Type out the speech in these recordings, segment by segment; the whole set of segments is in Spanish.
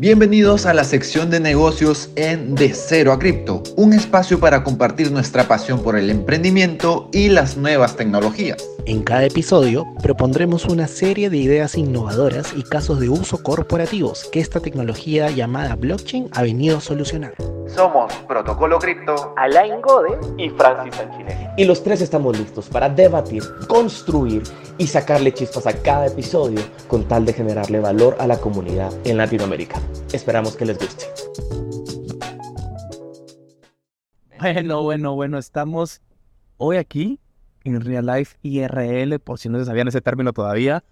Bienvenidos a la sección de negocios en De Cero a Cripto, un espacio para compartir nuestra pasión por el emprendimiento y las nuevas tecnologías. En cada episodio propondremos una serie de ideas innovadoras y casos de uso corporativos que esta tecnología llamada blockchain ha venido a solucionar. Somos Protocolo Cripto, Alain Gode y Francis Sanchine. Y los tres estamos listos para debatir, construir y sacarle chispas a cada episodio con tal de generarle valor a la comunidad en Latinoamérica. Esperamos que les guste. Bueno, bueno, bueno, estamos hoy aquí en Real Life IRL, por si no se sabían ese término todavía,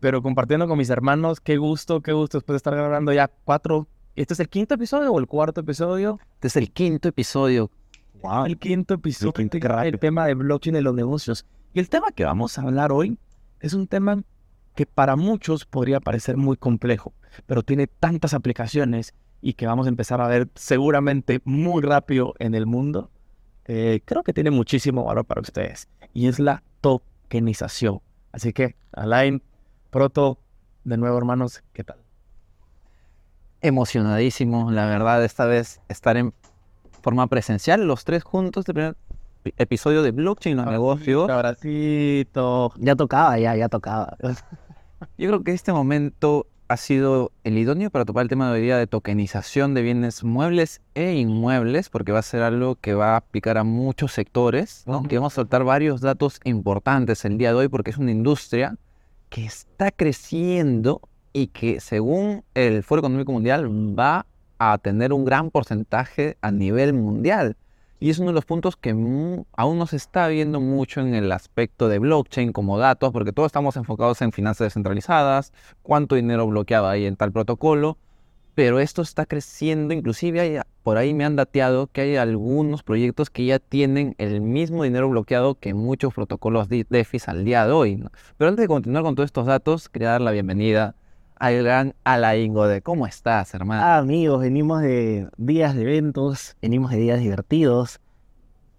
pero compartiendo con mis hermanos, qué gusto, qué gusto después de estar grabando ya cuatro. ¿Este es el quinto episodio o el cuarto episodio? Este es el quinto episodio. Wow. El quinto episodio. El tema de blockchain en los negocios. Y el tema que vamos a hablar hoy es un tema que para muchos podría parecer muy complejo, pero tiene tantas aplicaciones y que vamos a empezar a ver seguramente muy rápido en el mundo, eh, creo que tiene muchísimo valor para ustedes. Y es la tokenización. Así que, Alain, Proto, de nuevo, hermanos, ¿qué tal? Emocionadísimo, la verdad, esta vez estar en forma presencial, los tres juntos, el primer episodio de Blockchain, los negocios. Abracito. Ya tocaba, ya, ya tocaba. Yo creo que este momento ha sido el idóneo para topar el tema de hoy día de tokenización de bienes muebles e inmuebles, porque va a ser algo que va a aplicar a muchos sectores, ¿no? Que vamos a soltar varios datos importantes el día de hoy, porque es una industria que está creciendo y que según el Foro Económico Mundial va a tener un gran porcentaje a nivel mundial. Y es uno de los puntos que aún no se está viendo mucho en el aspecto de blockchain como datos, porque todos estamos enfocados en finanzas descentralizadas, cuánto dinero bloqueado hay en tal protocolo, pero esto está creciendo, inclusive por ahí me han dateado que hay algunos proyectos que ya tienen el mismo dinero bloqueado que muchos protocolos de DeFi al día de hoy. Pero antes de continuar con todos estos datos, quería dar la bienvenida al gran Alain de ¿Cómo estás, hermano? Ah, amigos, venimos de días de eventos, venimos de días divertidos.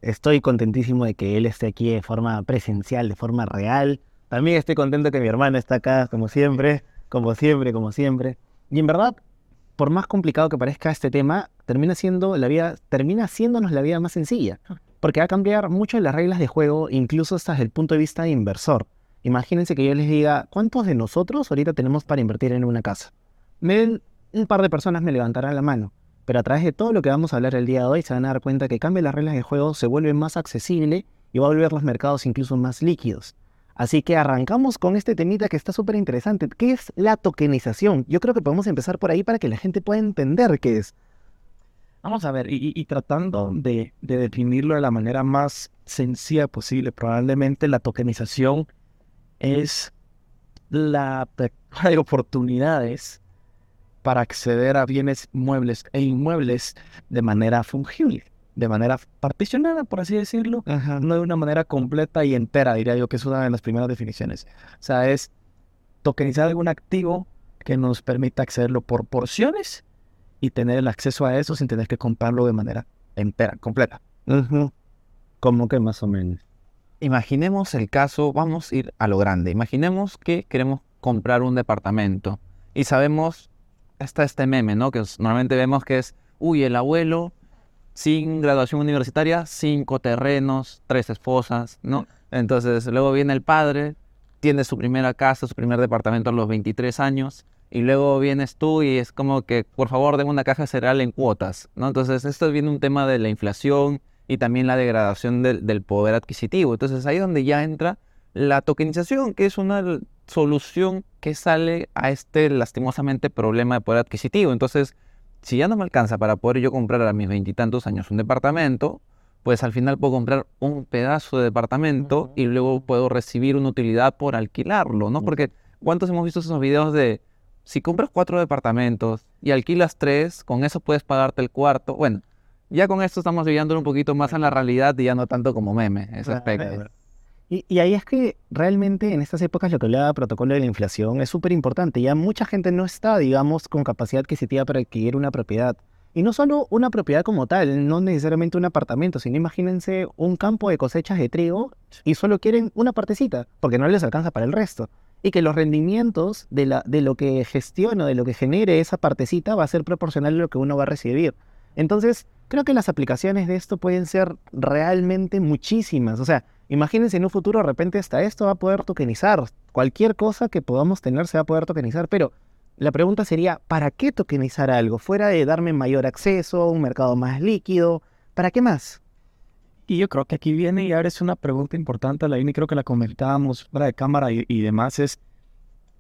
Estoy contentísimo de que él esté aquí de forma presencial, de forma real. También estoy contento que mi hermano está acá, como siempre, como siempre, como siempre. Y en verdad, por más complicado que parezca este tema, termina siendo la vida, termina haciéndonos la vida más sencilla. Porque va a cambiar mucho las reglas de juego, incluso hasta desde el punto de vista de inversor. Imagínense que yo les diga, ¿cuántos de nosotros ahorita tenemos para invertir en una casa? un par de personas me levantarán la mano, pero a través de todo lo que vamos a hablar el día de hoy se van a dar cuenta que cambia las reglas de juego, se vuelve más accesible y va a volver los mercados incluso más líquidos. Así que arrancamos con este temita que está súper interesante. ¿Qué es la tokenización? Yo creo que podemos empezar por ahí para que la gente pueda entender qué es. Vamos a ver, y, tratando de, de, definirlo de la manera más sencilla posible, probablemente la tokenización es la de oportunidades para acceder a bienes muebles e inmuebles de manera fungible, de manera particionada, por así decirlo, no de una manera completa y entera, diría yo, que es una de las primeras definiciones. O sea, es tokenizar algún activo que nos permita accederlo por porciones y tener el acceso a eso sin tener que comprarlo de manera entera, completa. Como que más o menos. Imaginemos el caso, vamos a ir a lo grande. Imaginemos que queremos comprar un departamento y sabemos, está este meme, ¿no? Que normalmente vemos que es, uy, el abuelo sin graduación universitaria, cinco terrenos, tres esposas, ¿no? Entonces luego viene el padre, tiene su primera casa, su primer departamento a los 23 años, y luego vienes tú y es como que, por favor, den una caja cereal en cuotas, ¿no? Entonces esto viene un tema de la inflación y también la degradación del, poder adquisitivo. Entonces ahí es donde ya entra la tokenización, que es una solución que sale a este lastimosamente problema de poder adquisitivo. Entonces, si ya no me alcanza para poder yo comprar a mis veintitantos años un departamento, pues al final puedo comprar un pedazo de departamento y luego puedo recibir una utilidad por alquilarlo, ¿no? Porque ¿cuántos hemos visto esos videos de si compras cuatro departamentos y alquilas tres, con eso puedes pagarte el cuarto? Bueno, ya con esto estamos viviendo un poquito más en la realidad y ya no tanto como meme, ese aspecto. Y, ahí es que realmente en estas épocas lo que hablaba protocolo de la inflación es súper importante. Ya mucha gente no está, digamos, con capacidad adquisitiva para adquirir una propiedad. Y no solo una propiedad como tal, no necesariamente un apartamento, sino imagínense un campo de cosechas de trigo y solo quieren una partecita, porque no les alcanza para el resto. y que los rendimientos de, la, de lo que gestione o de lo que genere esa partecita va a ser proporcional a lo que uno va a recibir. Entonces, creo que las aplicaciones de esto pueden ser realmente muchísimas. O sea, imagínense en un futuro de repente hasta esto va a poder tokenizar. Cualquier cosa que podamos tener se va a poder tokenizar, pero la pregunta sería, ¿para qué tokenizar algo? Fuera de darme mayor acceso, un mercado más líquido, ¿para qué más? Y yo creo que aquí viene y ahora es una pregunta importante, la y creo que la comentábamos fuera de cámara y, demás, es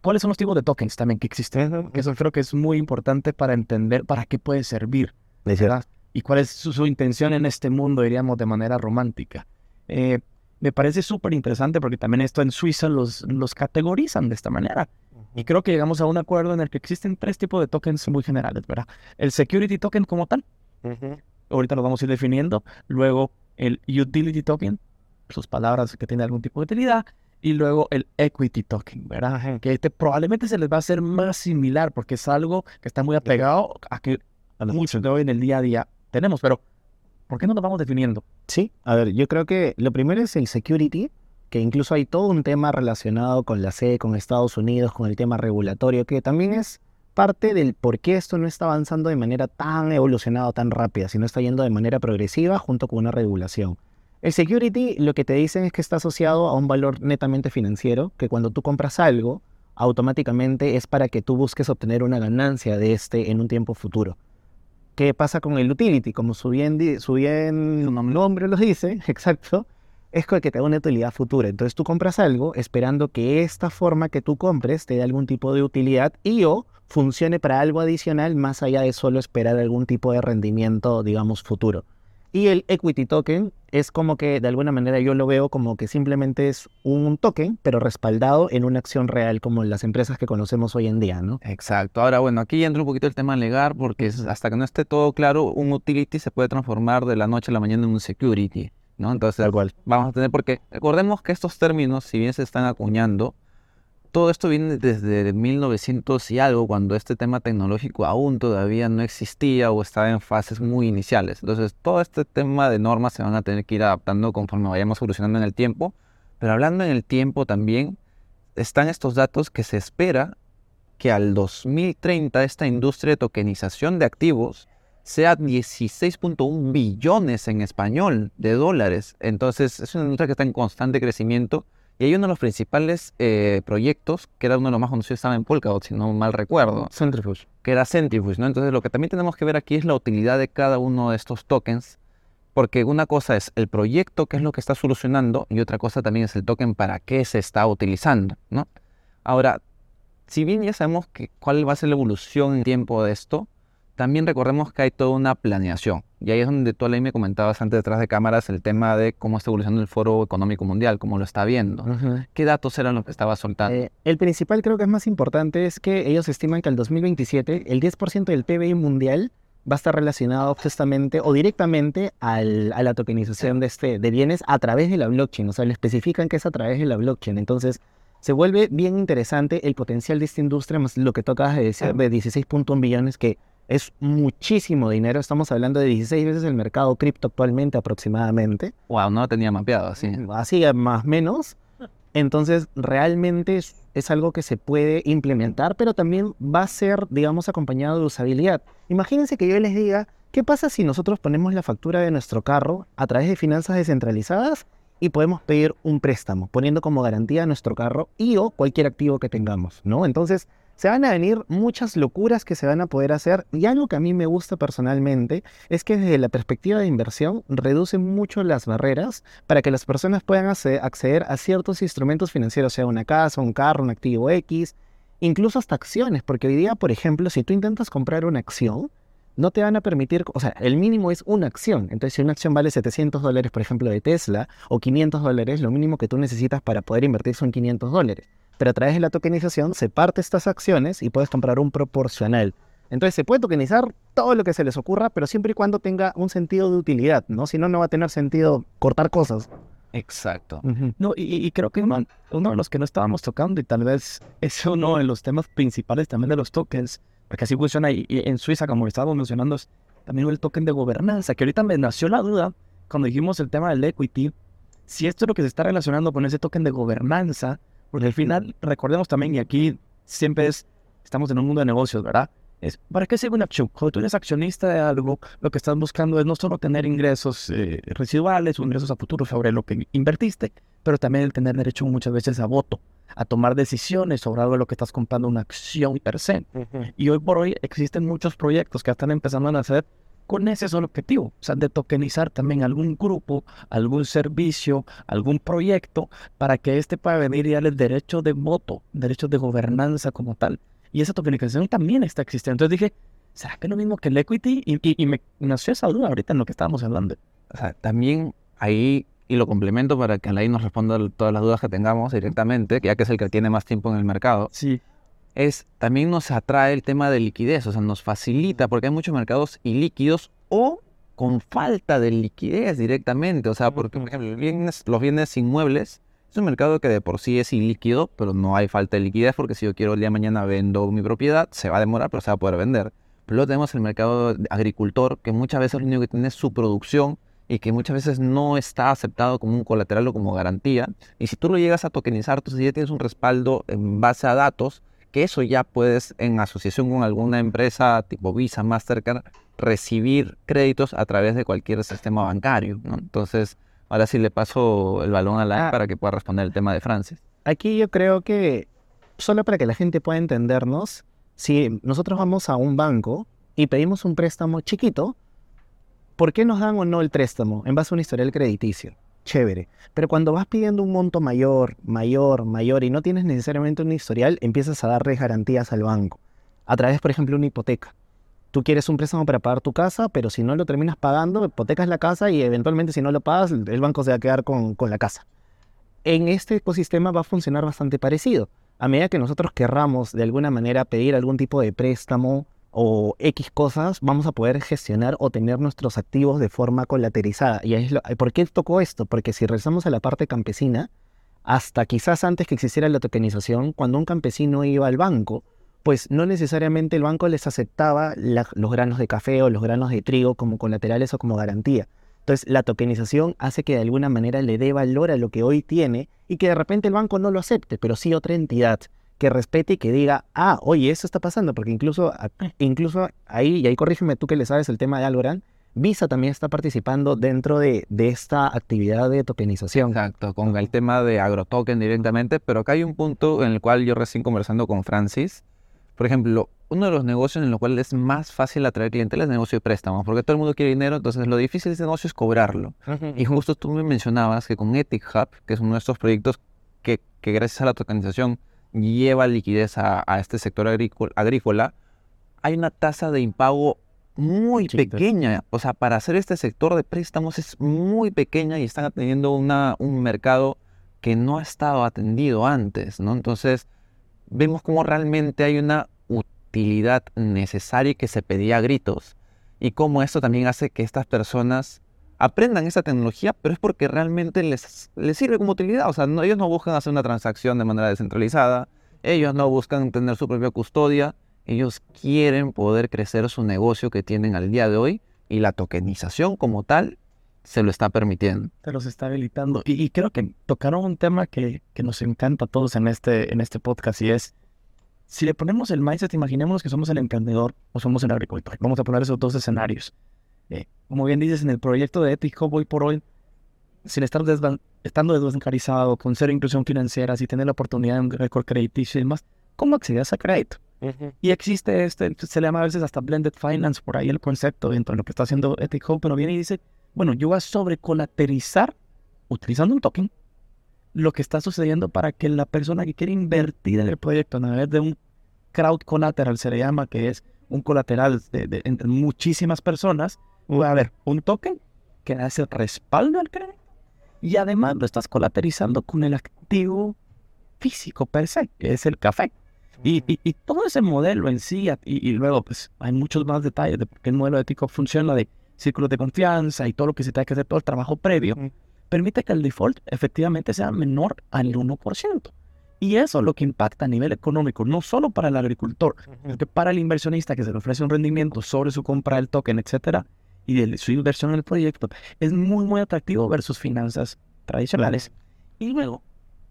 ¿cuáles son los tipos de tokens también que existen? Que eso creo que es muy importante para entender para qué puede servir. ¿verdad? Y cuál es su, intención en este mundo, diríamos, de manera romántica. Eh, me parece súper interesante porque también esto en Suiza los, los categorizan de esta manera. Y creo que llegamos a un acuerdo en el que existen tres tipos de tokens muy generales, ¿verdad? El security token como tal. Ahorita lo vamos a ir definiendo. Luego el utility token, sus palabras que tiene algún tipo de utilidad, y luego el equity token, ¿verdad? Que este probablemente se les va a hacer más similar porque es algo que está muy apegado a que muchos de hoy en el día a día tenemos, pero ¿por qué no lo vamos definiendo? Sí, a ver, yo creo que lo primero es el security, que incluso hay todo un tema relacionado con la SED, con Estados Unidos, con el tema regulatorio, que también es parte del por qué esto no está avanzando de manera tan evolucionada, tan rápida, sino está yendo de manera progresiva junto con una regulación. El security lo que te dicen es que está asociado a un valor netamente financiero, que cuando tú compras algo, automáticamente es para que tú busques obtener una ganancia de este en un tiempo futuro. ¿Qué pasa con el utility? Como su bien, su bien nombre lo dice, exacto, es que te da una utilidad futura. Entonces tú compras algo esperando que esta forma que tú compres te dé algún tipo de utilidad y o funcione para algo adicional más allá de solo esperar algún tipo de rendimiento, digamos, futuro. Y el equity token es como que de alguna manera yo lo veo como que simplemente es un token, pero respaldado en una acción real como las empresas que conocemos hoy en día, ¿no? Exacto. Ahora, bueno, aquí entra un poquito el tema legal porque hasta que no esté todo claro, un utility se puede transformar de la noche a la mañana en un security, ¿no? Entonces, vamos a tener, porque recordemos que estos términos, si bien se están acuñando, todo esto viene desde 1900 y algo, cuando este tema tecnológico aún todavía no existía o estaba en fases muy iniciales. Entonces, todo este tema de normas se van a tener que ir adaptando conforme vayamos evolucionando en el tiempo. Pero hablando en el tiempo también, están estos datos que se espera que al 2030 esta industria de tokenización de activos sea 16.1 billones en español de dólares. Entonces, es una industria que está en constante crecimiento y hay uno de los principales eh, proyectos, que era uno de los más conocidos, estaba en Polkadot, si no mal recuerdo. Centrifuge. Que era Centrifuge, ¿no? Entonces lo que también tenemos que ver aquí es la utilidad de cada uno de estos tokens, porque una cosa es el proyecto, que es lo que está solucionando, y otra cosa también es el token para qué se está utilizando, ¿no? Ahora, si bien ya sabemos que, cuál va a ser la evolución en tiempo de esto, también recordemos que hay toda una planeación. Y ahí es donde tú, ley me comentabas antes detrás de cámaras el tema de cómo está evolucionando el Foro Económico Mundial, cómo lo está viendo. ¿Qué datos eran los que estaba soltando? Eh, el principal creo que es más importante es que ellos estiman que al 2027 el 10% del PBI mundial va a estar relacionado justamente o directamente a la tokenización de, este, de bienes a través de la blockchain. O sea, le especifican que es a través de la blockchain. Entonces, se vuelve bien interesante el potencial de esta industria, más lo que tocas de decir de 16.1 billones que es muchísimo dinero. Estamos hablando de 16 veces el mercado cripto actualmente aproximadamente. Wow, no lo tenía mapeado así. Así más o menos. Entonces, realmente es, es, algo que se puede implementar, pero también va a ser, digamos, acompañado de usabilidad. Imagínense que yo les diga, ¿qué pasa si nosotros ponemos la factura de nuestro carro a través de finanzas descentralizadas y podemos pedir un préstamo, poniendo como garantía nuestro carro y o cualquier activo que tengamos, ¿no? Entonces, se van a venir muchas locuras que se van a poder hacer y algo que a mí me gusta personalmente es que desde la perspectiva de inversión reduce mucho las barreras para que las personas puedan acceder a ciertos instrumentos financieros, sea una casa, un carro, un activo X, incluso hasta acciones, porque hoy día, por ejemplo, si tú intentas comprar una acción, no te van a permitir, o sea, el mínimo es una acción. Entonces, si una acción vale 700 dólares, por ejemplo, de Tesla, o 500 dólares, lo mínimo que tú necesitas para poder invertir son 500 dólares pero a través de la tokenización se parte estas acciones y puedes comprar un proporcional. Entonces se puede tokenizar todo lo que se les ocurra, pero siempre y cuando tenga un sentido de utilidad, ¿no? Si no, no va a tener sentido cortar cosas. Exacto. No, y, creo que uno de los que no estábamos tocando, y tal vez es uno de los temas principales también de los tokens, porque así funciona y, en Suiza, como estábamos mencionando, es también el token de gobernanza, que ahorita me nació la duda cuando dijimos el tema del equity, si esto es lo que se está relacionando con ese token de gobernanza, Porque al final, recordemos también, y aquí siempre es, estamos en un mundo de negocios, ¿verdad? Es, ¿Para qué sirve una acción? Cuando tú eres accionista de algo, lo que estás buscando es no solo tener ingresos eh, residuales o ingresos a futuro sobre lo que invertiste, pero también el tener derecho muchas veces a voto, a tomar decisiones sobre algo de lo que estás comprando, una acción per se. Y hoy por hoy existen muchos proyectos que están empezando a nacer con ese solo objetivo, o sea, de tokenizar también algún grupo, algún servicio, algún proyecto, para que éste pueda venir y darle derecho de voto, derecho de gobernanza como tal. Y esa tokenización también está existiendo. Entonces dije, ¿será que es lo mismo que el equity? Y, y, me nació esa duda ahorita en lo que estábamos hablando. O sea, también ahí, y lo complemento para que Alain nos responda todas las dudas que tengamos directamente, ya que es el que tiene más tiempo en el mercado. Sí es también nos atrae el tema de liquidez, o sea, nos facilita porque hay muchos mercados ilíquidos o con falta de liquidez directamente, o sea, porque por ejemplo, los bienes inmuebles es un mercado que de por sí es ilíquido, pero no hay falta de liquidez porque si yo quiero el día de mañana vendo mi propiedad, se va a demorar, pero se va a poder vender. Pero luego tenemos el mercado agricultor, que muchas veces lo único que tiene es su producción y que muchas veces no está aceptado como un colateral o como garantía. Y si tú lo llegas a tokenizar, tú ya tienes un respaldo en base a datos que eso ya puedes, en asociación con alguna empresa tipo Visa, Mastercard, recibir créditos a través de cualquier sistema bancario. Entonces, ahora sí le paso el balón a la ah. para que pueda responder el tema de Francis. Aquí yo creo que, solo para que la gente pueda entendernos, si nosotros vamos a un banco y pedimos un préstamo chiquito, ¿por qué nos dan o no el préstamo? En base a un historial crediticio chévere. Pero cuando vas pidiendo un monto mayor, mayor, mayor y no tienes necesariamente un historial, empiezas a darle garantías al banco. A través, por ejemplo, una hipoteca. Tú quieres un préstamo para pagar tu casa, pero si no lo terminas pagando, hipotecas la casa y eventualmente si no lo pagas, el banco se va a quedar con, con la casa. En este ecosistema va a funcionar bastante parecido. A medida que nosotros querramos de alguna manera pedir algún tipo de préstamo, o X cosas, vamos a poder gestionar o tener nuestros activos de forma colaterizada. ¿Y es lo, por qué tocó esto? Porque si regresamos a la parte campesina, hasta quizás antes que existiera la tokenización, cuando un campesino iba al banco, pues no necesariamente el banco les aceptaba los granos de café o los granos de trigo como colaterales o como garantía. Entonces, la tokenización hace que de alguna manera le dé valor a lo que hoy tiene y que de repente el banco no lo acepte, pero sí otra entidad que respete y que diga, ah, oye, eso está pasando, porque incluso, incluso ahí, y ahí corrígeme tú que le sabes el tema de Algorand, Visa también está participando dentro de, de, esta actividad de tokenización. Exacto, con el tema de agrotoken directamente, pero acá hay un punto en el cual yo recién conversando con Francis, por ejemplo, uno de los negocios en los cuales es más fácil atraer clientes es el negocio de préstamos, porque todo el mundo quiere dinero, entonces lo difícil de ese negocio es cobrarlo. Y justo tú me mencionabas que con Ethic Hub, que es uno de estos proyectos que, que gracias a la tokenización lleva liquidez a, este sector agrícola, hay una tasa de impago muy pequeña. O sea, para hacer este sector de préstamos es muy pequeña y están atendiendo una, un mercado que no ha estado atendido antes, ¿no? Entonces, vemos cómo realmente hay una utilidad necesaria que se pedía a gritos y cómo esto también hace que estas personas aprendan esa tecnología, pero es porque realmente les, les sirve como utilidad. O sea, ellos no buscan hacer una transacción de manera descentralizada, ellos no buscan tener su propia custodia, ellos quieren poder crecer su negocio que tienen al día de hoy y la tokenización como tal se lo está permitiendo. Se los está habilitando. Y, creo que tocaron un tema que, que, nos encanta a todos en este, en este podcast y es, si le ponemos el mindset, imaginémonos que somos el emprendedor o somos el agricultor. Vamos a poner esos dos escenarios. Eh, como bien dices, en el proyecto de Ethic hoy por hoy, sin estar estando desbancarizado, con cero inclusión financiera, si tener la oportunidad de un récord crediticio y demás, ¿cómo accedes a crédito? Y existe este, se le llama a veces hasta blended finance, por ahí el concepto dentro de lo que está haciendo Ethic pero viene y dice, bueno, yo voy a sobrecolaterizar, utilizando un token, lo que está sucediendo para que la persona que quiere invertir en el proyecto a través de un crowd collateral, se le llama, que es un colateral de, entre muchísimas personas, a ver, un token que hace respaldo al crédito y además lo estás colateralizando con el activo físico per se, que es el café. Y, y, todo ese modelo en sí, y, luego pues hay muchos más detalles de por qué el modelo ético funciona, de círculos de confianza y todo lo que se tiene que hacer, todo el trabajo previo, permite que el default efectivamente sea menor al 1%. Y eso es lo que impacta a nivel económico, no solo para el agricultor, sino que para el inversionista que se le ofrece un rendimiento sobre su compra del token, etcétera, y de su inversión en el proyecto, es muy, muy atractivo versus finanzas tradicionales. Y luego,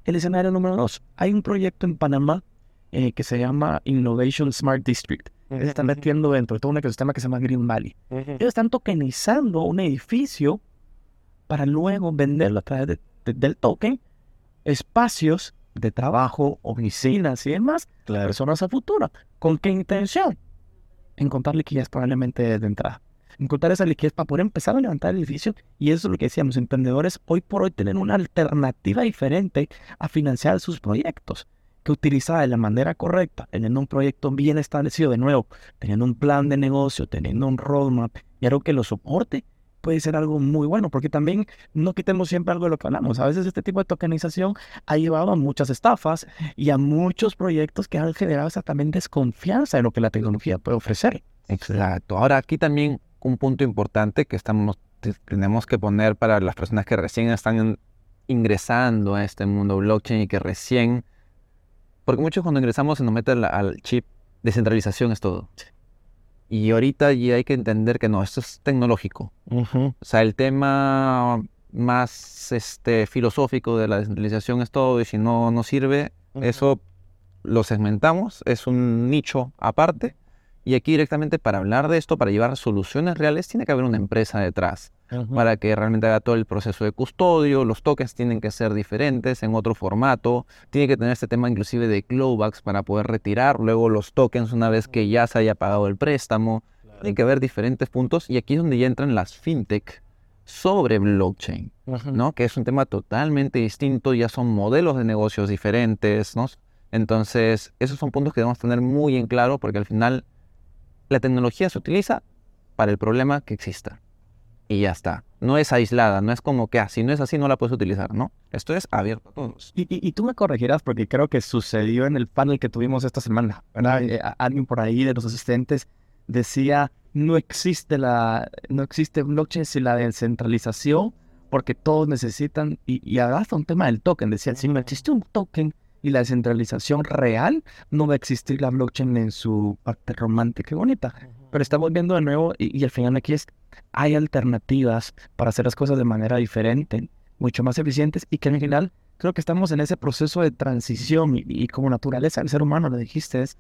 El escenario número dos, hay un proyecto en Panamá eh, que se llama Innovation Smart District. Ellos están metiendo dentro de todo un ecosistema que se llama Green Valley. Ellos están tokenizando un edificio para luego venderlo a través de- de- del token, espacios de trabajo, oficinas y demás, personas a futuro. ¿Con qué intención? Encontrar liquidez probablemente de entrada. Encontrar esa liquidez para poder empezar a levantar el edificio. Y eso es lo que decíamos, emprendedores hoy por hoy tienen una alternativa diferente a financiar sus proyectos. Que utilizada de la manera correcta, teniendo un proyecto bien establecido de nuevo, teniendo un plan de negocio, teniendo un roadmap y algo que lo soporte, puede ser algo muy bueno, porque también no quitemos siempre algo de lo que hablamos. A veces este tipo de tokenización ha llevado a muchas estafas y a muchos proyectos que han generado esa también desconfianza en lo que la tecnología puede ofrecer. Exacto. Ahora aquí también un punto importante que estamos te- tenemos que poner para las personas que recién están ingresando a este mundo blockchain y que recién, porque muchos cuando ingresamos se nos mete al, chip descentralización es todo. Y ahorita ya hay que entender que no, esto es tecnológico. O sea, el tema más este, filosófico de la descentralización es todo y si no no sirve, eso lo segmentamos, es un nicho aparte. Y aquí directamente para hablar de esto, para llevar soluciones reales, tiene que haber una empresa detrás para que realmente haga todo el proceso de custodio. Los tokens tienen que ser diferentes en otro formato. Tiene que tener este tema inclusive de clawbacks para poder retirar luego los tokens una vez que ya se haya pagado el préstamo. Tiene que haber diferentes puntos y aquí es donde ya entran las fintech sobre blockchain. ¿no? Que es un tema totalmente distinto, ya son modelos de negocios diferentes, ¿no? Entonces, esos son puntos que debemos tener muy en claro porque al final la tecnología se utiliza para el problema que exista. Y ya está. No es aislada, no es como que, ah, si no es así, no la puedes utilizar, ¿no? Esto es abierto a todos. Y, y- y tú me corregirás porque creo que sucedió en el panel que tuvimos esta semana. ¿verdad? Eh, alguien por ahí de los asistentes decía, no existe, la, no existe blockchain sin la descentralización porque todos necesitan, y, y hasta un tema del token, decía, si no existe un token y la descentralización real, no va a existir la blockchain en su parte romántica y bonita. Pero estamos viendo de nuevo, y, y al final aquí es, hay alternativas para hacer las cosas de manera diferente, mucho más eficientes, y que al final creo que estamos en ese proceso de transición y, y como naturaleza del ser humano, lo dijiste, es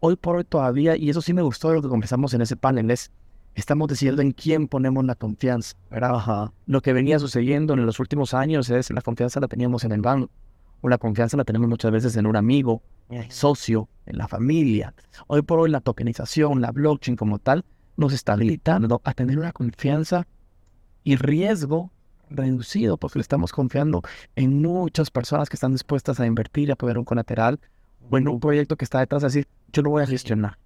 hoy por hoy todavía, y eso sí me gustó de lo que conversamos en ese panel, es estamos decidiendo en quién ponemos la confianza, ¿verdad? Lo que venía sucediendo en los últimos años es la confianza la teníamos en el banco, o la confianza la tenemos muchas veces en un amigo, socio, en la familia. Hoy por hoy la tokenización, la blockchain como tal, nos está habilitando a tener una confianza y riesgo reducido porque le estamos confiando en muchas personas que están dispuestas a invertir, a apoyar un colateral o en un proyecto que está detrás de decir, yo lo voy a gestionar.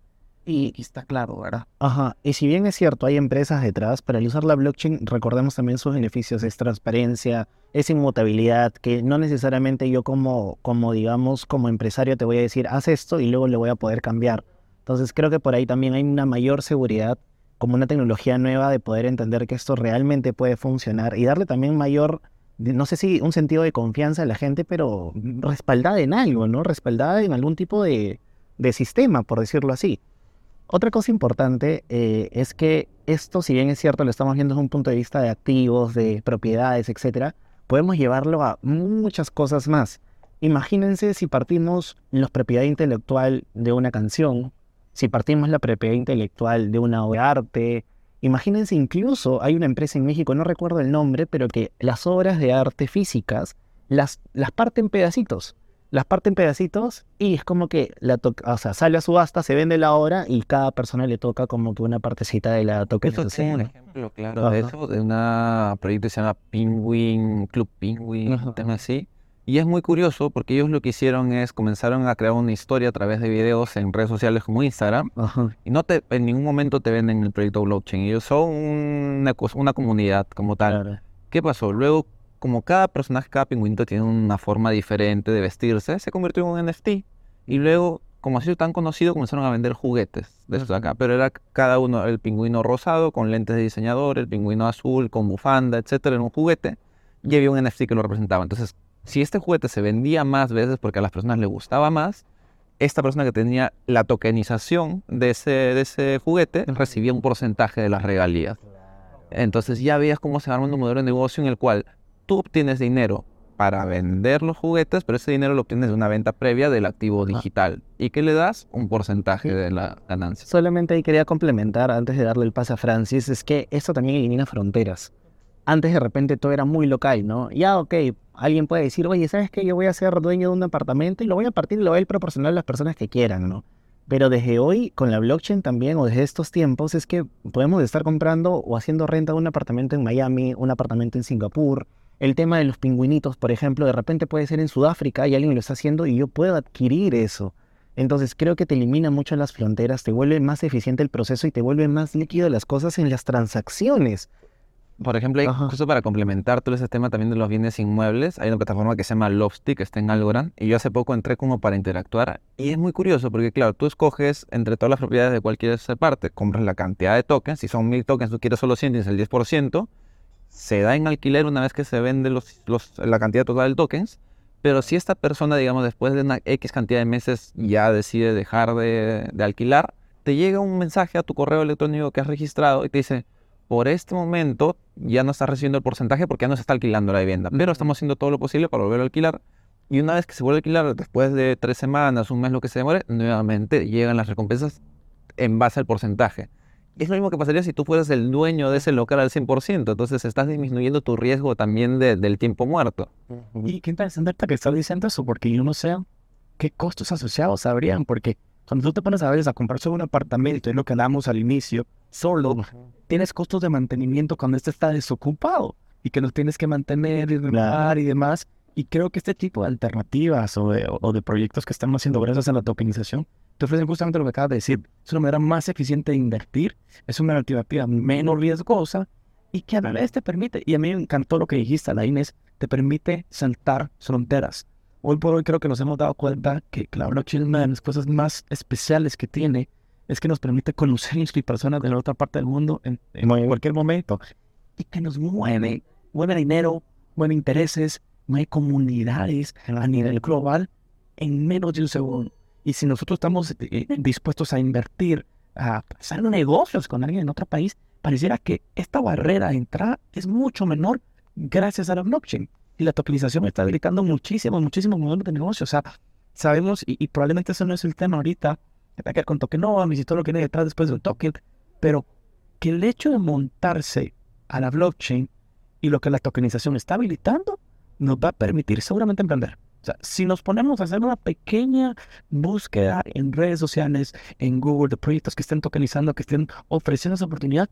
Y, está claro, ¿verdad? Ajá, y si bien es cierto, hay empresas detrás, para el usar la blockchain, recordemos también sus beneficios, es transparencia, es inmutabilidad, que no necesariamente yo como, como digamos, como empresario te voy a decir, haz esto y luego le voy a poder cambiar. Entonces creo que por ahí también hay una mayor seguridad, como una tecnología nueva de poder entender que esto realmente puede funcionar y darle también mayor, no sé si un sentido de confianza a la gente, pero respaldada en algo, ¿no? Respaldada en algún tipo de sistema, por decirlo así. Otra cosa importante eh, es que esto, si bien es cierto, lo estamos viendo desde un punto de vista de activos, de propiedades, etcétera, podemos llevarlo a muchas cosas más. Imagínense si partimos la propiedad intelectual de una canción, si partimos la propiedad intelectual de una obra de arte. Imagínense incluso, hay una empresa en México, no recuerdo el nombre, pero que las obras de arte físicas las, las parte en pedacitos las parte en pedacitos y es como que la to- o sea, sale a subasta, se vende la obra y cada persona le toca como que una partecita de la Eso tokenización. tiene un ejemplo claro de Ajá. eso, de una proyecto que se llama Penguin, Club Penguin, Ajá. un tema así. Y es muy curioso porque ellos lo que hicieron es comenzaron a crear una historia a través de videos en redes sociales como Instagram Ajá. y no te en ningún momento te venden el proyecto blockchain. Ellos son una, una comunidad como tal. Claro. ¿Qué pasó? Luego, como cada personaje, cada pingüinito tiene una forma diferente de vestirse, se convirtió en un NFT. Y luego, como ha sido tan conocido, comenzaron a vender juguetes de estos de acá. Pero era cada uno, el pingüino rosado con lentes de diseñador, el pingüino azul con bufanda, etcétera, en un juguete. Y había un NFT que lo representaba. Entonces, si este juguete se vendía más veces porque a las personas les gustaba más, esta persona que tenía la tokenización de ese, de ese juguete recibía un porcentaje de las regalías. Entonces ya veías cómo se va armando un modelo de negocio en el cual tú obtienes dinero para vender los juguetes, pero ese dinero lo obtienes de una venta previa del activo digital. ¿Y qué le das? Un porcentaje de la ganancia. Solamente ahí quería complementar, antes de darle el pase a Francis, es que esto también elimina fronteras. Antes de repente todo era muy local, ¿no? Ya, ok, alguien puede decir, oye, ¿sabes qué? Yo voy a ser dueño de un apartamento y lo voy a partir y lo voy a proporcionar a las personas que quieran, ¿no? Pero desde hoy, con la blockchain también, o desde estos tiempos, es que podemos estar comprando o haciendo renta de un apartamento en Miami, un apartamento en Singapur. El tema de los pingüinitos, por ejemplo, de repente puede ser en Sudáfrica y alguien lo está haciendo y yo puedo adquirir eso. Entonces creo que te elimina mucho las fronteras, te vuelve más eficiente el proceso y te vuelve más líquido las cosas en las transacciones. Por ejemplo, justo para complementar todo ese tema también de los bienes inmuebles, hay una plataforma que se llama que está en Algorand, y yo hace poco entré como para interactuar, y es muy curioso porque, claro, tú escoges entre todas las propiedades de cualquier parte, compras la cantidad de tokens, si son mil tokens, tú quieres solo 100, tienes el 10%, se da en alquiler una vez que se vende los, la cantidad total de tokens, pero si esta persona, digamos, después de una X cantidad de meses ya decide dejar de, de alquilar, te llega un mensaje a tu correo electrónico que has registrado y te dice, por este momento ya no está recibiendo el porcentaje porque ya no se está alquilando la vivienda, pero estamos haciendo todo lo posible para volver a alquilar. Y una vez que se vuelve a alquilar, después de tres semanas, un mes, lo que se demore, nuevamente llegan las recompensas en base al porcentaje. Es lo mismo que pasaría si tú fueras el dueño de ese local al 100%, entonces estás disminuyendo tu riesgo también del tiempo muerto. Y qué interesante que estás diciendo eso, porque yo no sé qué costos asociados habrían, porque cuando tú te pones a veces a comprar solo un apartamento, es lo que hablamos al inicio, solo tienes costos de mantenimiento cuando este está desocupado y que los tienes que mantener y renovar y demás. Y creo que este tipo de alternativas o de, proyectos que estamos haciendo gracias a la tokenización te ofrecen justamente lo que acabas de decir. Es una manera más eficiente de invertir, es una alternativa menos riesgosa y que a la vez te permite, y a mí me encantó lo que dijiste, la Inés, te permite saltar fronteras hoy por hoy creo que nos hemos dado cuenta que la blockchain, una de las cosas más especiales que tiene es que nos permite conocer a personas de la otra parte del mundo en, cualquier momento y que nos mueve, mueve dinero, mueve intereses, mueve comunidades a nivel global en menos de un segundo. Y si nosotros estamos eh, dispuestos a invertir, a hacer negocios con alguien en otro país, pareciera que esta barrera de entrada es mucho menor gracias a la blockchain y la tokenización está habilitando muchísimos, muchísimos modelos de negocio. O sea, sabemos, y, probablemente eso no es el tema ahorita, que tenga que ver con tokenomics y todo lo que viene detrás después del token, pero que el hecho de montarse a la blockchain y lo que la tokenización está habilitando nos va a permitir seguramente emprender. O sea, si nos ponemos a hacer una pequeña búsqueda en redes sociales, en Google, de proyectos que estén tokenizando, que estén ofreciendo esa oportunidad,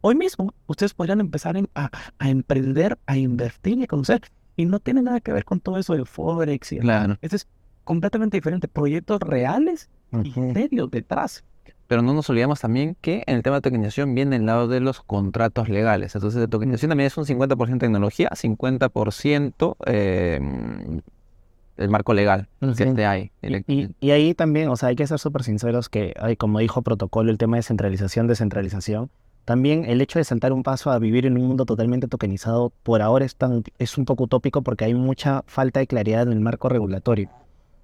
hoy mismo ustedes podrían empezar a, a emprender, a invertir y a conocer y no tiene nada que ver con todo eso de Forex. Y claro. Este es completamente diferente. Proyectos reales y serios detrás. Pero no nos olvidemos también que en el tema de tokenización viene el lado de los contratos legales. Entonces, la tokenización también es un 50% tecnología, 50% eh, el marco legal que hay. Y, y, ahí también, o sea, hay que ser súper sinceros que, hay, como dijo protocolo, el tema de centralización, descentralización, también el hecho de saltar un paso a vivir en un mundo totalmente tokenizado por ahora es, tan, es un poco utópico porque hay mucha falta de claridad en el marco regulatorio.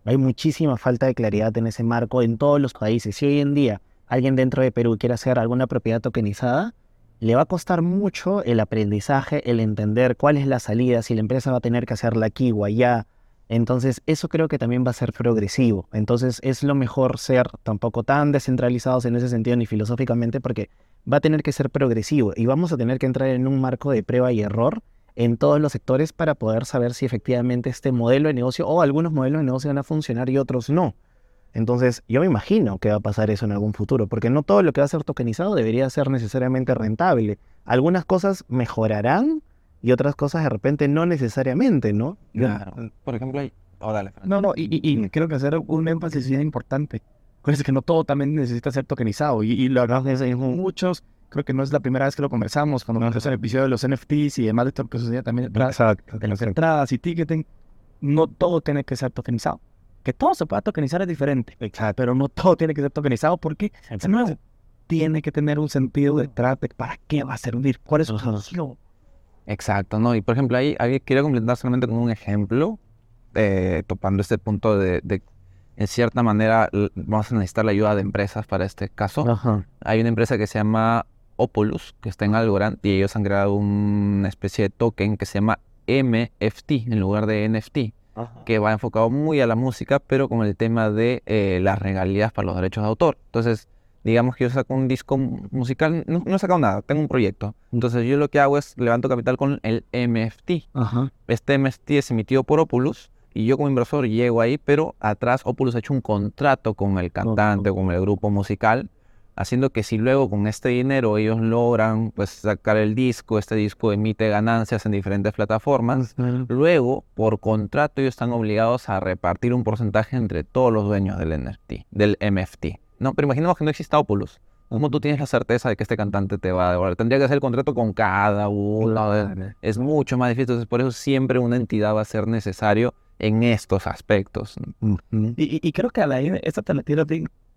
Hay muchísima falta de claridad en ese marco en todos los países. Si hoy en día alguien dentro de Perú quiere hacer alguna propiedad tokenizada, le va a costar mucho el aprendizaje, el entender cuál es la salida, si la empresa va a tener que hacerla aquí o allá. Entonces, eso creo que también va a ser progresivo. Entonces, es lo mejor ser tampoco tan descentralizados en ese sentido ni filosóficamente porque va a tener que ser progresivo y vamos a tener que entrar en un marco de prueba y error en todos los sectores para poder saber si efectivamente este modelo de negocio o algunos modelos de negocio van a funcionar y otros no. Entonces, yo me imagino que va a pasar eso en algún futuro, porque no todo lo que va a ser tokenizado debería ser necesariamente rentable. Algunas cosas mejorarán y otras cosas de repente no necesariamente, ¿no? Claro. Por ejemplo, hay... Oh, dale, no, no, y, y, creo que hacer un énfasis bien importante. Acuérdense que no todo también necesita ser tokenizado y, y lo hablamos muchos. Creo que no es la primera vez que lo conversamos cuando hacer el episodio de los NFTs y demás de esto que sucedía también detrás de las entradas y ticketing. No todo tiene que ser tokenizado. Que todo se pueda tokenizar es diferente, Exacto. pero no todo tiene que ser tokenizado porque nuevo, tiene que tener un sentido detrás de para qué va a servir, cuál es su función. Exacto, ¿no? Y por ejemplo, ahí, ahí quiero completar solamente con un ejemplo, eh, topando este punto de, de en cierta manera vamos a necesitar la ayuda de empresas para este caso. Hay una empresa que se llama Opolus, que está en Algorand, y ellos han creado una especie de token que se llama MFT en lugar de NFT, que va enfocado muy a la música, pero con el tema de eh, las regalías para los derechos de autor. Entonces, digamos que yo saco un disco musical, no, no he sacado nada, tengo un proyecto. Entonces yo lo que hago es levanto capital con el MFT. Ajá. Este MFT es emitido por Opulus y yo como inversor llego ahí, pero atrás Opulus ha hecho un contrato con el cantante, con el grupo musical, haciendo que si luego con este dinero ellos logran pues sacar el disco, este disco emite ganancias en diferentes plataformas, luego por contrato ellos están obligados a repartir un porcentaje entre todos los dueños del NFT, del MFT. No, pero imaginemos que no exista Opulus. ¿Cómo tú tienes la certeza de que este cantante te va a devolver? Tendría que hacer el contrato con cada uno. de- Es mucho más difícil. Entonces, por eso siempre una entidad va a ser necesario en estos aspectos. Y, y- y creo que a la esta te la.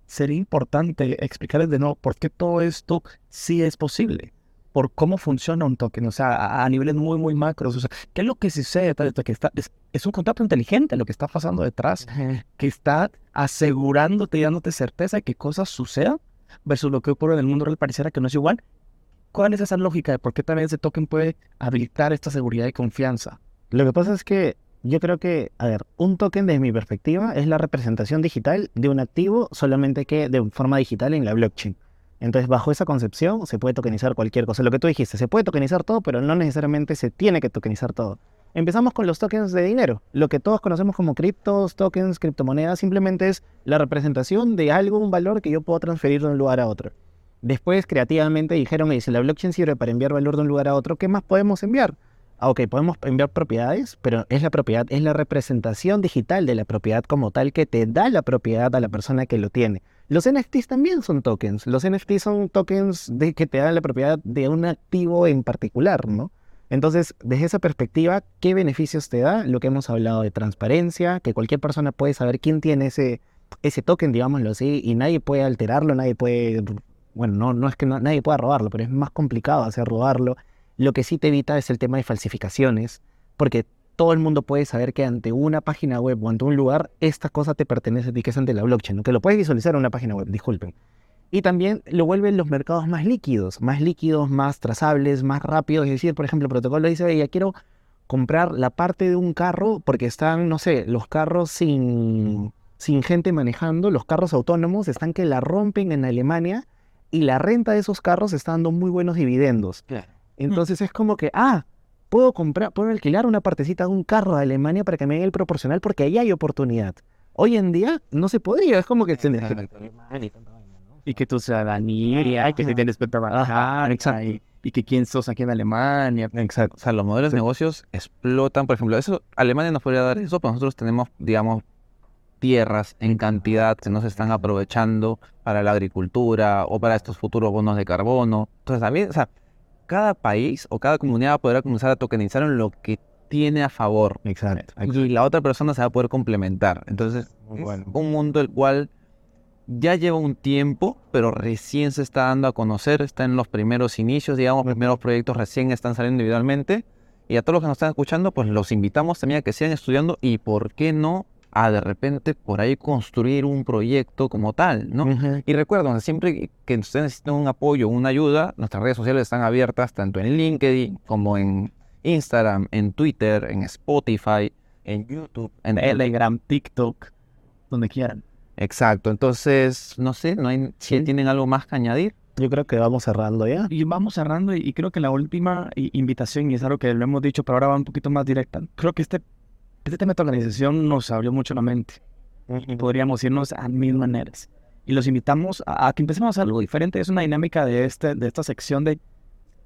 Sería importante explicarles de nuevo por qué todo esto sí es posible. Por cómo funciona un token, o sea, a, a niveles muy, muy macros. O sea, ¿qué es lo que sucede? Que está, es, es un contrato inteligente lo que está pasando detrás, que está asegurándote y dándote certeza de que cosas sucedan versus lo que ocurre en el mundo real pareciera que no es igual. ¿Cuál es esa lógica de por qué también ese token puede habilitar esta seguridad y confianza? Lo que pasa es que yo creo que, a ver, un token desde mi perspectiva es la representación digital de un activo, solamente que de forma digital en la blockchain. Entonces, bajo esa concepción, se puede tokenizar cualquier cosa. Lo que tú dijiste, se puede tokenizar todo, pero no necesariamente se tiene que tokenizar todo. Empezamos con los tokens de dinero. Lo que todos conocemos como criptos, tokens, criptomonedas, simplemente es la representación de algo, un valor que yo puedo transferir de un lugar a otro. Después, creativamente, dijeron, "Oye, si la blockchain sirve para enviar valor de un lugar a otro, ¿qué más podemos enviar? Ah, ok, podemos enviar propiedades, pero es la propiedad, es la representación digital de la propiedad como tal que te da la propiedad a la persona que lo tiene. Los NFTs también son tokens. Los NFTs son tokens de que te dan la propiedad de un activo en particular, ¿no? Entonces, desde esa perspectiva, ¿qué beneficios te da? Lo que hemos hablado de transparencia, que cualquier persona puede saber quién tiene ese, ese token, digámoslo así, y nadie puede alterarlo, nadie puede, bueno, no, no es que no- nadie pueda robarlo, pero es más complicado hacer robarlo. Lo que sí te evita es el tema de falsificaciones, porque todo el mundo puede saber que ante una página web o ante un lugar, esta cosa te pertenece a ti, que es ante la blockchain, ¿no? que lo puedes visualizar en una página web, disculpen. Y también lo vuelven los mercados más líquidos, más líquidos, más trazables, más rápidos. Es decir, por ejemplo, el protocolo dice, oye, ya quiero comprar la parte de un carro porque están, no sé, los carros sin, sin gente manejando, los carros autónomos están que la rompen en Alemania y la renta de esos carros está dando muy buenos dividendos. Entonces es como que, ah, puedo comprar, puedo alquilar una partecita de un carro de Alemania para que me den el proporcional porque ahí hay oportunidad. Hoy en día no se podría, es como que tienes que Y que tu ciudadanía, y que si tienes que trabajar, y, y que quién sos aquí en Alemania. Exacto. O sea, los modelos de negocios explotan, por ejemplo, eso Alemania nos podría dar eso, pero nosotros tenemos, digamos, tierras en cantidad que no se están aprovechando para la agricultura o para estos futuros bonos de carbono. Entonces, también, o sea, cada país o cada comunidad podrá comenzar a tokenizar en lo que tiene a favor. Exacto. Y la otra persona se va a poder complementar. Entonces, Muy es bueno. un mundo el cual ya lleva un tiempo, pero recién se está dando a conocer, está en los primeros inicios, digamos, primeros proyectos recién están saliendo individualmente. Y a todos los que nos están escuchando, pues los invitamos también a que sigan estudiando y por qué no a de repente por ahí construir un proyecto como tal, ¿no? Ujú. Y recuerden, siempre que ustedes necesiten un apoyo, una ayuda, nuestras redes sociales están abiertas tanto en LinkedIn como en Instagram, en Twitter, en Spotify, en YouTube, en Telegram, TikTok, donde quieran. Exacto, entonces, no sé, no hay, si Sí. tienen algo más que añadir. Yo creo que vamos cerrando ya. Y vamos cerrando, y, y creo que la última i- invitación, y es algo que lo hemos dicho, pero ahora va un poquito más directa. Creo que este, este tema de organización nos abrió mucho la mente. Y podríamos irnos a mil maneras. Y los invitamos a, a que empecemos algo diferente. Es una dinámica de, este, de esta sección de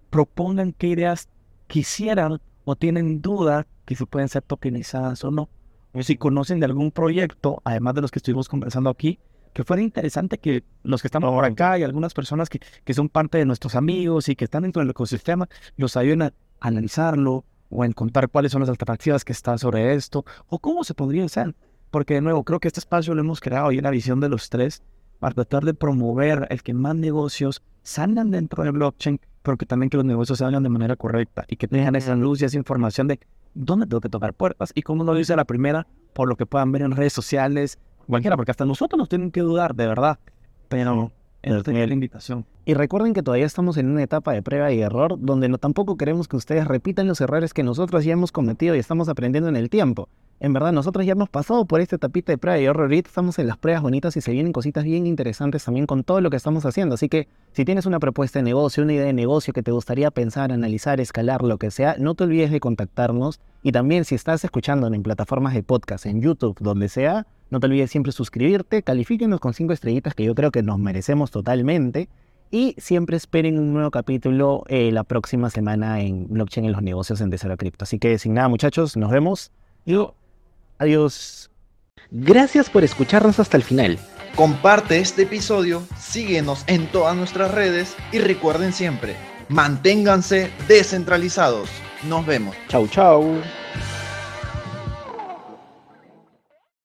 propongan qué ideas quisieran o tienen duda que si pueden ser tokenizadas o no. O si conocen de algún proyecto, además de los que estuvimos conversando aquí, que fuera interesante que los que estamos ahora acá y algunas personas que, que son parte de nuestros amigos y que están dentro del ecosistema, los ayuden a analizarlo o a encontrar cuáles son las alternativas que están sobre esto o cómo se podría hacer. Porque de nuevo, creo que este espacio lo hemos creado y una visión de los tres para tratar de promover el que más negocios salgan dentro de blockchain, pero que también que los negocios salgan de manera correcta y que tengan esa luz y esa información de dónde tengo que tocar puertas y cómo lo dice la primera, por lo que puedan ver en redes sociales, cualquiera, porque hasta nosotros nos tienen que dudar, de verdad. Pero Entonces, la invitación. Y recuerden que todavía estamos en una etapa de prueba y error donde no, tampoco queremos que ustedes repitan los errores que nosotros ya hemos cometido y estamos aprendiendo en el tiempo. En verdad, nosotros ya hemos pasado por esta etapita de prueba y error. Ahorita estamos en las pruebas bonitas y se vienen cositas bien interesantes también con todo lo que estamos haciendo. Así que si tienes una propuesta de negocio, una idea de negocio que te gustaría pensar, analizar, escalar, lo que sea, no te olvides de contactarnos. Y también si estás escuchando en plataformas de podcast, en YouTube, donde sea, no te olvides siempre suscribirte, califíquenos con cinco estrellitas que yo creo que nos merecemos totalmente. Y siempre esperen un nuevo capítulo eh, la próxima semana en Blockchain en los negocios en Desero Cripto. Así que sin nada muchachos, nos vemos. Yo, adiós. Gracias por escucharnos hasta el final. Comparte este episodio, síguenos en todas nuestras redes y recuerden siempre, manténganse descentralizados. Nos vemos. Chau, chau.